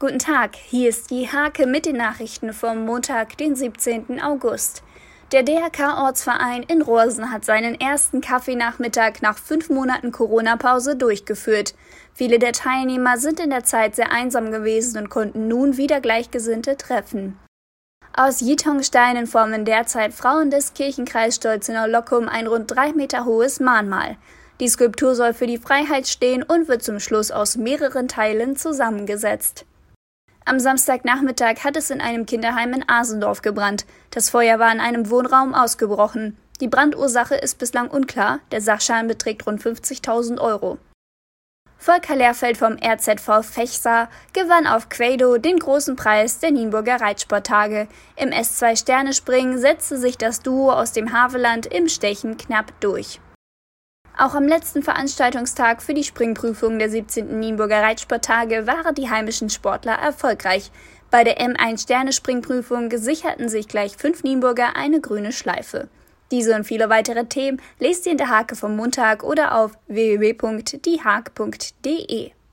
Guten Tag, hier ist die Hake mit den Nachrichten vom Montag, den 17. August. Der DRK-Ortsverein in Rosen hat seinen ersten Kaffeenachmittag nach fünf Monaten Corona-Pause durchgeführt. Viele der Teilnehmer sind in der Zeit sehr einsam gewesen und konnten nun wieder Gleichgesinnte treffen. Aus Jitongsteinen formen derzeit Frauen des Kirchenkreis Stolzenau-Lockum ein rund drei Meter hohes Mahnmal. Die Skulptur soll für die Freiheit stehen und wird zum Schluss aus mehreren Teilen zusammengesetzt. Am Samstagnachmittag hat es in einem Kinderheim in Asendorf gebrannt. Das Feuer war in einem Wohnraum ausgebrochen. Die Brandursache ist bislang unklar. Der Sachschaden beträgt rund 50.000 Euro. Volker Lehrfeld vom RZV Fechsa gewann auf Quado den großen Preis der Nienburger Reitsporttage. Im S2-Sterne-Springen setzte sich das Duo aus dem Haveland im Stechen knapp durch. Auch am letzten Veranstaltungstag für die Springprüfung der 17. Nienburger Reitsporttage waren die heimischen Sportler erfolgreich. Bei der M1-Sterne-Springprüfung sicherten sich gleich fünf Nienburger eine grüne Schleife. Diese und viele weitere Themen lest ihr in der Hake vom Montag oder auf www.diehake.de.